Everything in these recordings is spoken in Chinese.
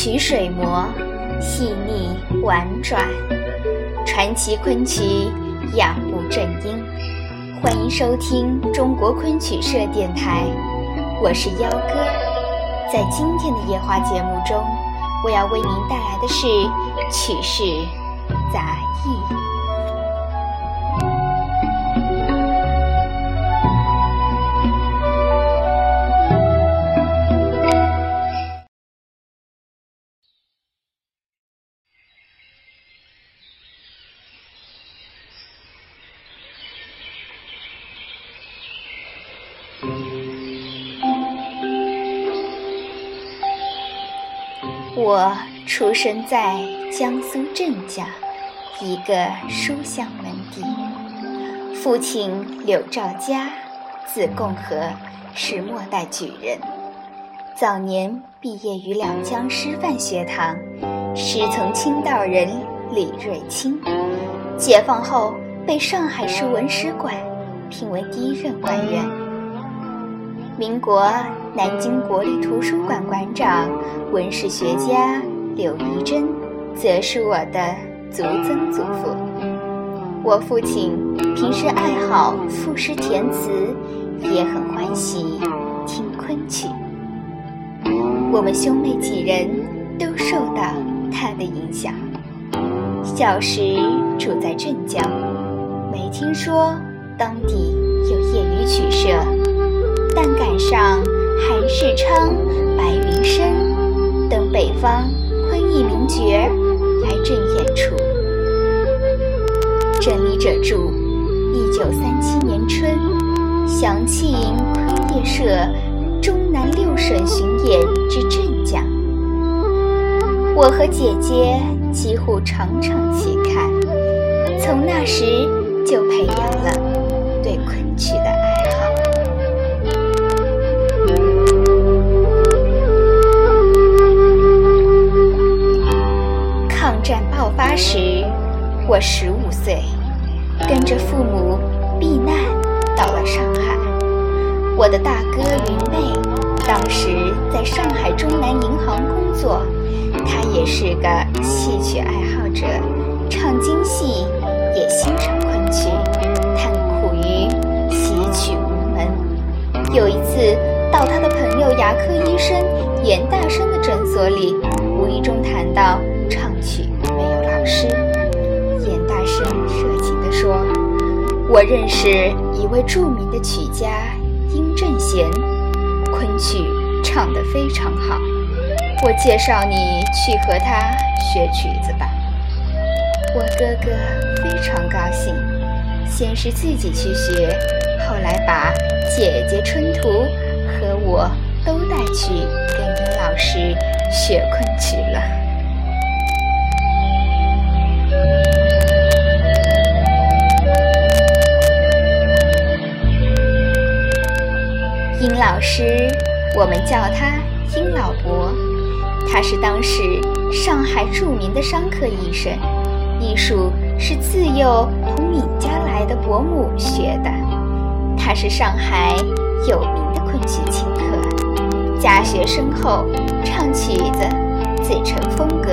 曲水磨，细腻婉转，传奇昆曲雅步正音。欢迎收听中国昆曲社电台，我是幺哥。在今天的夜话节目中，我要为您带来的是曲式杂艺。我出生在江苏镇江一个书香门第，父亲柳兆嘉，字共和，是末代举人。早年毕业于两江师范学堂，师从清道人李瑞清。解放后被上海市文史馆聘为第一任官员。民国南京国立图书馆馆长、文史学家柳诒珍，则是我的族曾祖父。我父亲平时爱好赋诗填词，也很欢喜听昆曲。我们兄妹几人都受到他的影响。小时住在镇江，没听说当地有业余曲社。世昌、白云生等北方昆艺名角来镇演出。整理者注：一九三七年春，祥庆昆业社中南六省巡演至镇江，我和姐姐几乎常常去看，从那时就培养了发时，我十五岁，跟着父母避难到了上海。我的大哥云妹当时在上海中南银行工作，他也是个戏曲爱好者，唱京戏，也欣赏昆曲，但苦于戏曲无门。有一次到他的朋友牙科医生严大生的诊所里，无意中谈到唱曲。师严大师热情地说：“我认识一位著名的曲家殷正贤，昆曲唱得非常好。我介绍你去和他学曲子吧。”我哥哥非常高兴，先是自己去学，后来把姐姐春图和我都带去跟殷老师学昆曲了。殷老师，我们叫他殷老伯。他是当时上海著名的商科医生，艺术是自幼同闵家来的伯母学的。他是上海有名的昆曲琴客，家学深厚，唱曲子自成风格，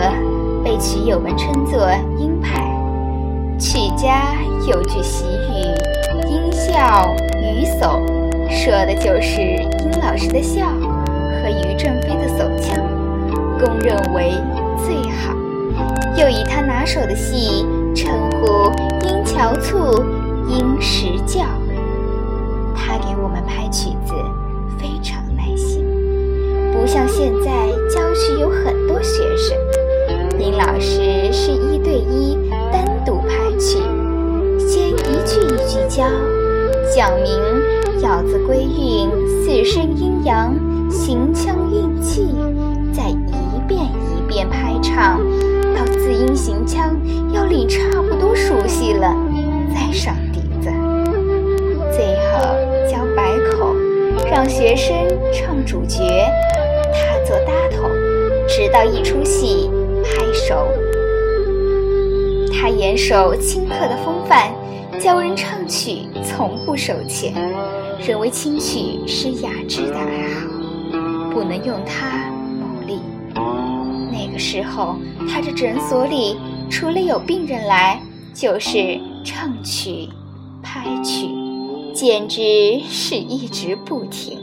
被曲友们称作“殷派”。曲家有句习语：“殷笑于叟”。说的就是殷老师的笑和于正飞的叟腔，公认为最好。又以他拿手的戏称呼殷乔簇、殷石教。他给我们拍曲子非常耐心，不像现在郊区有很多学生。殷老师是一对一单独拍曲，先一句一句教，讲明。咬字归韵，四声阴阳，行腔运气，再一遍一遍拍唱，到字音行腔要理差不多熟悉了，再上笛子，最后教白口，让学生唱主角，他做搭头，直到一出戏拍手。他严守清客的风范，教人唱曲从不收钱。认为清曲是雅致的爱好，不能用它牟利。那个时候，他这诊所里除了有病人来，就是唱曲、拍曲，简直是一直不停。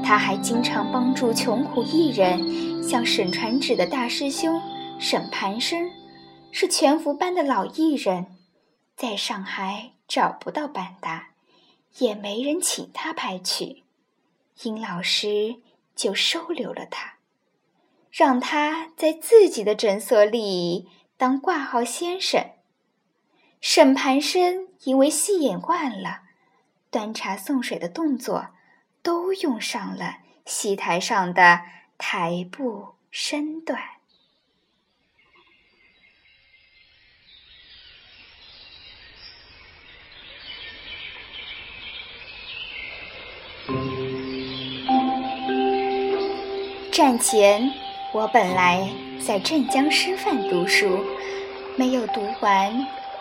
他还经常帮助穷苦艺人，像沈传芷的大师兄沈盘生，是全福班的老艺人，在上海找不到班搭，也没人请他拍曲，殷老师就收留了他。让他在自己的诊所里当挂号先生。沈盘生因为戏演惯了，端茶送水的动作都用上了戏台上的台步身段。战前。我本来在镇江师范读书，没有读完，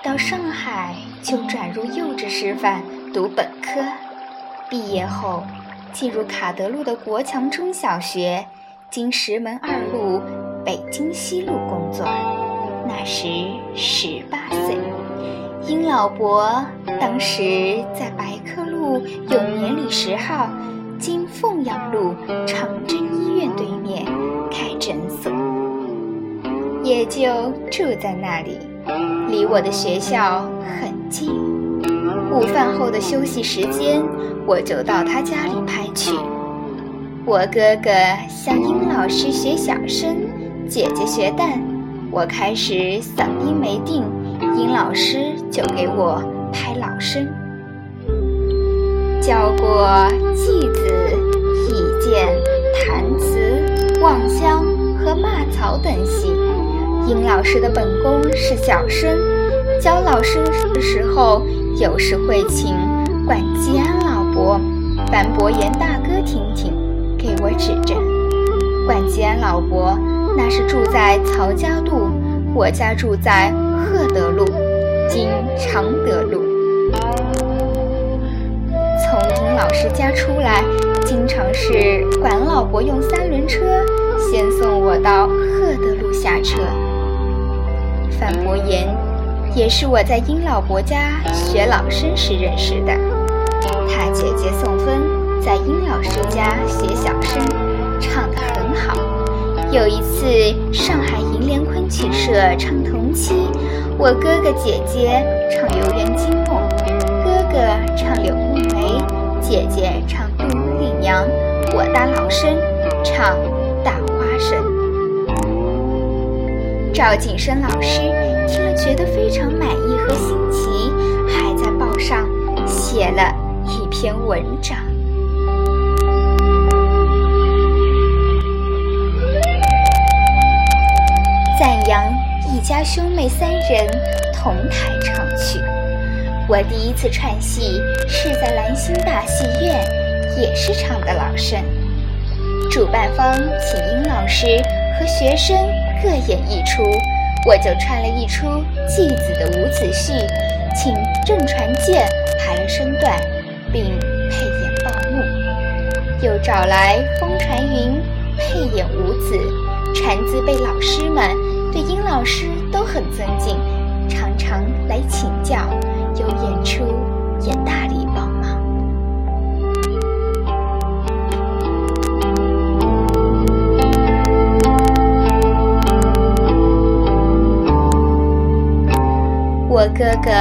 到上海就转入幼稚师范读本科。毕业后，进入卡德路的国强中小学，经石门二路、北京西路工作。那时十八岁。殷老伯当时在白客路永年里十号，经凤阳路长征医院对面。开诊所，也就住在那里，离我的学校很近。午饭后的休息时间，我就到他家里拍去。我哥哥向殷老师学小声，姐姐学旦。我开始嗓音没定，殷老师就给我拍老生，教过戏子、一剑、弹词。望乡和骂曹等戏，殷老师的本宫是小生，教老师的时候，有时会请管吉安老伯、樊伯言大哥听听，给我指正。管吉安老伯那是住在曹家渡，我家住在赫德路，今常德路。家出来。经常是管老伯用三轮车先送我到赫德路下车。范伯言也是我在殷老伯家学老生时认识的。他姐姐宋芬在殷老师家学小生，唱得很好。有一次上海银联昆曲社唱同期，我哥哥姐姐唱《游园惊梦》，哥哥唱《柳梦梅》，姐姐唱。杜丽娘，我当老生，唱大花生。赵景生老师听了觉得非常满意和新奇，还在报上写了一篇文章，赞扬一家兄妹三人同台唱曲。我第一次串戏是在兰心大戏院。也是唱的老生，主办方请殷老师和学生各演一出，我就串了一出继子的伍子胥，请郑传健排了身段，并配演报幕，又找来风传云配演伍子，传字辈老师们对殷老师都很尊敬，常常来请教，有演出也大力帮忙。我哥哥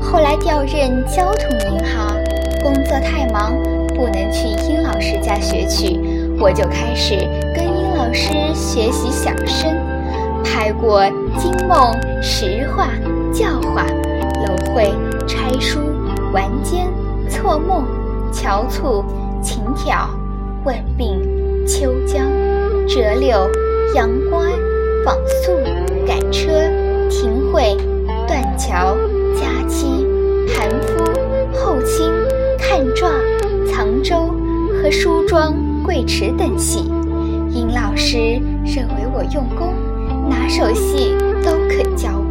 后来调任交通银行，工作太忙，不能去殷老师家学曲，我就开始跟殷老师学习小生，拍过《惊梦》《实话》《教化》《楼会》《拆书》《玩奸》《错梦》《憔悴》《情挑》《问病》《秋江》《折柳》《阳关》《访宿》《赶车》《庭会》。断桥、佳期、盘夫、后卿、看状、藏舟和梳妆、贵池等戏，尹老师认为我用功，哪首戏都肯教我，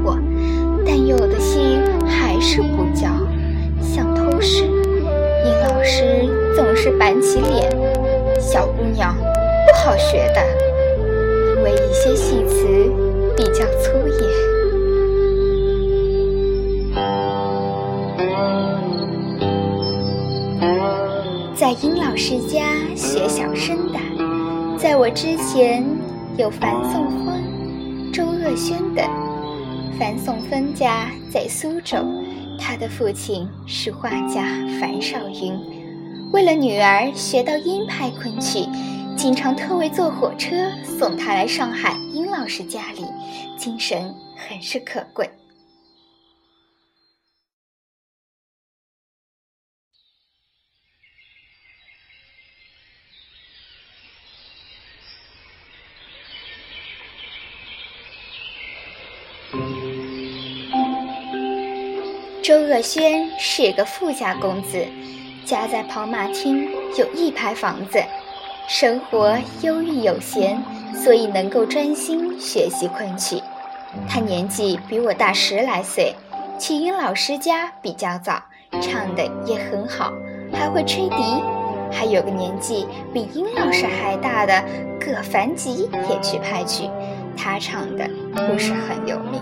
但有的戏还是不叫，想偷师。尹老师总是板起脸，小姑娘不好学的，因为一些戏词比较粗野。在殷老师家学小生的，在我之前有樊颂欢、周鄂轩等。樊颂芬家在苏州，他的父亲是画家樊少云。为了女儿学到音派昆曲，经常特为坐火车送她来上海殷老师家里，精神很是可贵。周鄂轩是个富家公子，家在跑马厅，有一排房子，生活忧郁有闲，所以能够专心学习昆曲。他年纪比我大十来岁，去殷老师家比较早，唱的也很好，还会吹笛。还有个年纪比殷老师还大的葛凡吉也去拍曲，他唱的不是很有名。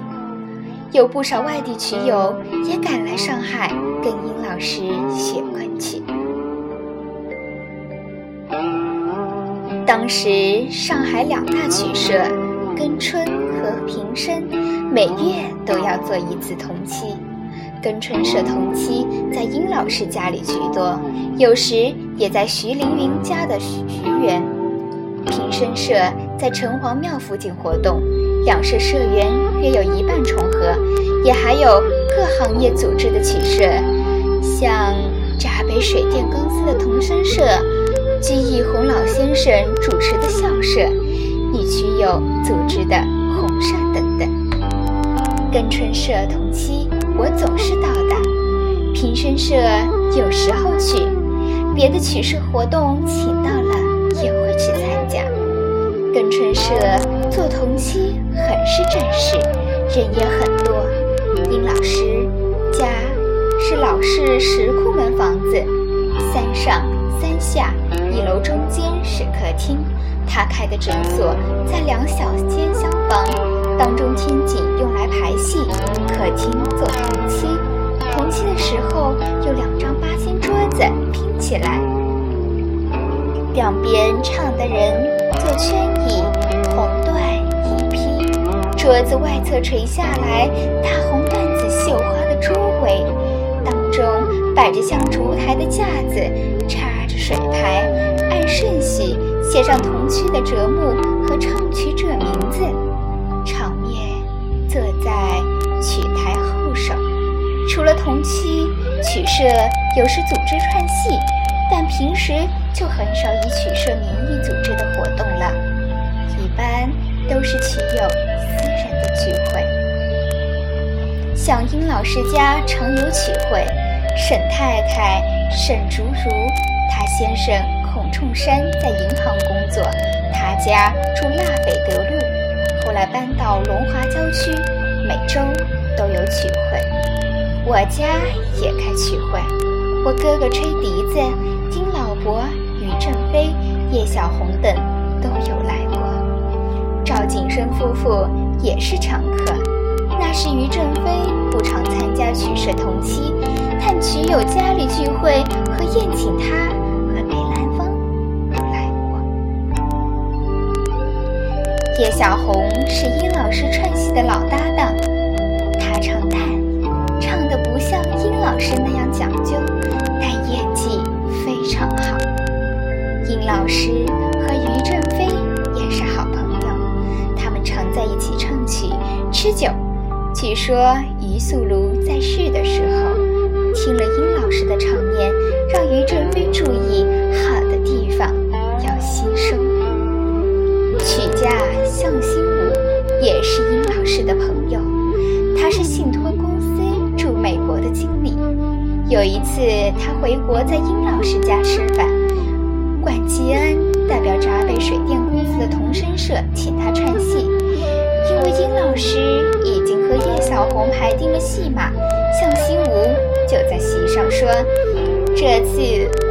有不少外地曲友也赶来上海跟殷老师学昆曲。当时上海两大曲社跟春和平生每月都要做一次同期，跟春社同期在殷老师家里居多，有时也在徐凌云家的徐园。平生社在城隍庙附近活动。两社社员约有一半重合，也还有各行业组织的曲社，像闸北水电公司的同声社，季义红老先生主持的校社，女曲友组织的红社等等。跟春社同期，我总是到达；平生社有时候去，别的曲社活动请到。跟春社做同期很是正式，人也很多。殷老师家是老式石库门房子，三上三下，一楼中间是客厅。他开的诊所在两小间厢房，当中天井用来排戏，客厅做同期。同期的时候有两张八仙桌子拼起来，两边唱的人。做圈椅，红缎一匹，桌子外侧垂下来大红缎子绣花的桌围，当中摆着像烛台的架子，插着水牌，按顺序写上同区的折目和唱曲者名字。场面坐在曲台后首。除了同区，曲社有时组织串戏。但平时就很少以曲社名义组织的活动了，一般都是曲友私人的聚会。像殷老师家常有曲会，沈太太沈竹如，她先生孔冲山在银行工作，他家住腊北德路，后来搬到龙华郊区，每周都有曲会。我家也开曲会，我哥哥吹笛子。金老伯、于正飞、叶小红等都有来过，赵景生夫妇也是常客。那时于正飞不常参加曲社同期，但曲友家里聚会和宴请他和梅兰芳都来过。叶小红是殷老师串戏的老搭档，他唱旦，唱的不像殷老师那师和于振飞也是好朋友，他们常在一起唱曲、吃酒。据说于素如在世的时候，听了殷老师的唱念，让于振飞注意好的地方要吸收。曲家向心武也是殷老师的朋友，他是信托公司驻美国的经理。有一次他回国，在殷老师家吃饭。管吉安代表闸北水电公司的同声社请他串戏，因为殷老师已经和叶小红排定了戏码，向心无就在戏上说：“这次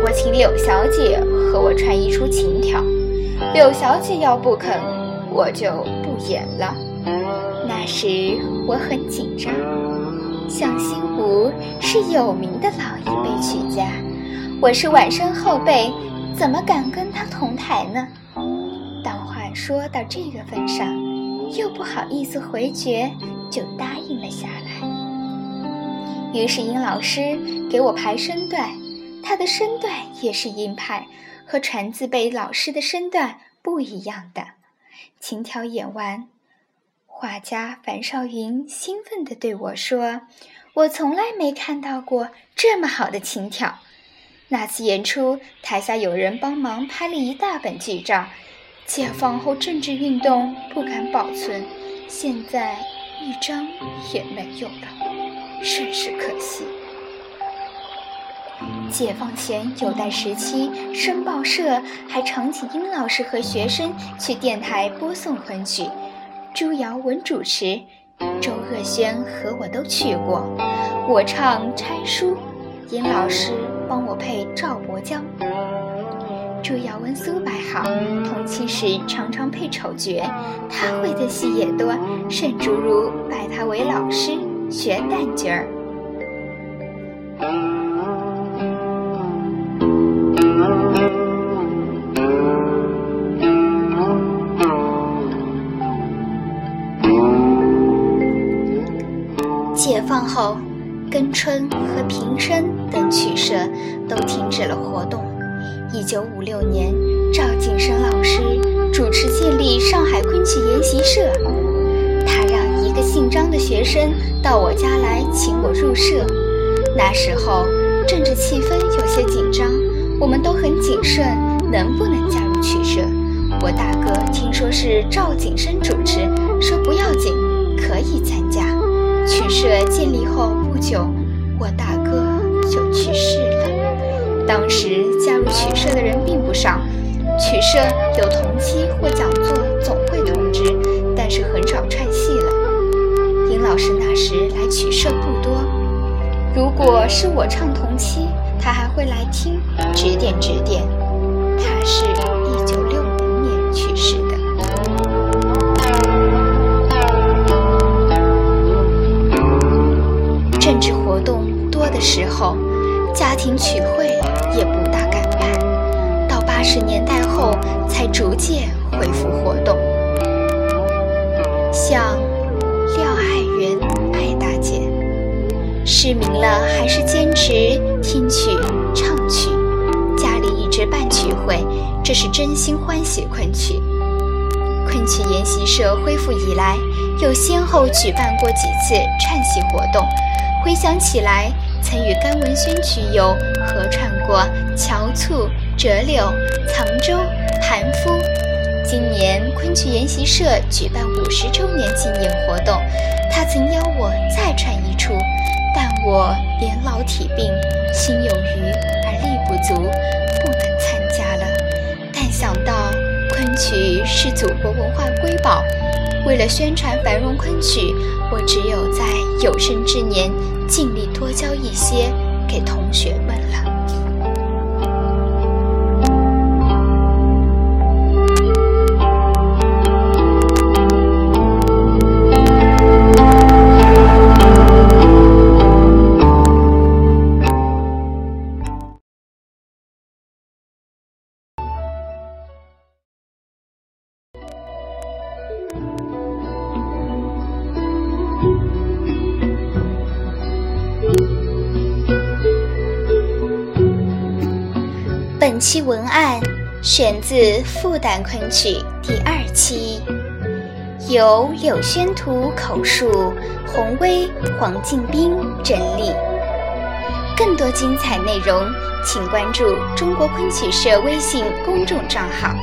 我请柳小姐和我串一出情调，柳小姐要不肯，我就不演了。”那时我很紧张，向心无是有名的老一辈曲家，我是晚生后辈。怎么敢跟他同台呢？当话说到这个份上，又不好意思回绝，就答应了下来。于是殷老师给我排身段，他的身段也是硬派，和传字辈老师的身段不一样的。琴条演完，画家樊少云兴奋地对我说：“我从来没看到过这么好的琴条。”那次演出，台下有人帮忙拍了一大本剧照。解放后政治运动不敢保存，现在一张也没有了，甚是可惜。解放前有段时期，申报社还常请殷老师和学生去电台播送昆曲，朱瑶文主持，周鄂轩和我都去过。我唱《拆书》，殷老师帮我配《赵伯江》。朱瑶文苏摆好，同期时常常配丑角，他会的戏也多，甚诸如拜他为老师学旦角儿。解放后，根春和平生都停止了活动。一九五六年，赵景生老师主持建立上海昆曲研习社，他让一个姓张的学生到我家来请我入社。那时候政治气氛有些紧张，我们都很谨慎，能不能加入曲社？我大哥听说是赵景生主持，说不要紧，可以参加。曲社建立后不久，我大哥就去世了。当时加入曲社的人并不少，曲社有同期或讲座总会通知，但是很少串戏了。殷老师那时来曲社不多，如果是我唱同期，他还会来听指点指点。他是一九六零年去世的。政治活动多的时候，家庭曲会。也不大敢办，到八十年代后才逐渐恢复活动。像廖爱媛爱大姐，失明了还是坚持听曲唱曲，家里一直办曲会，这是真心欢喜昆曲。昆曲研习社恢复以来，又先后举办过几次串戏活动，回想起来。曾与甘文轩曲友合唱过《乔簇》《折柳》《藏舟》《盘夫》。今年昆曲研习社举办五十周年纪念活动，他曾邀我再串一出，但我年老体病，心有余而力不足，不能参加了。但想到昆曲是祖国文化瑰宝，为了宣传繁荣昆曲，我只有在有生之年。尽力多教一些给同学们选自《复旦昆曲》第二期，由柳宣图口述，洪威、黄敬斌整理。更多精彩内容，请关注中国昆曲社微信公众账号，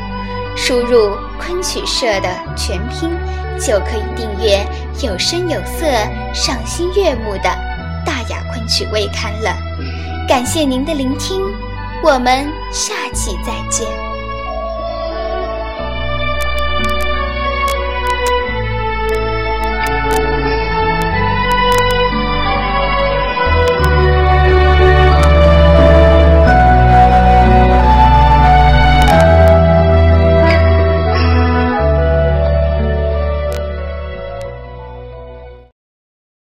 输入“昆曲社”的全拼，就可以订阅有声有色、赏心悦目的《大雅昆曲微刊》了。感谢您的聆听。我们下期再见。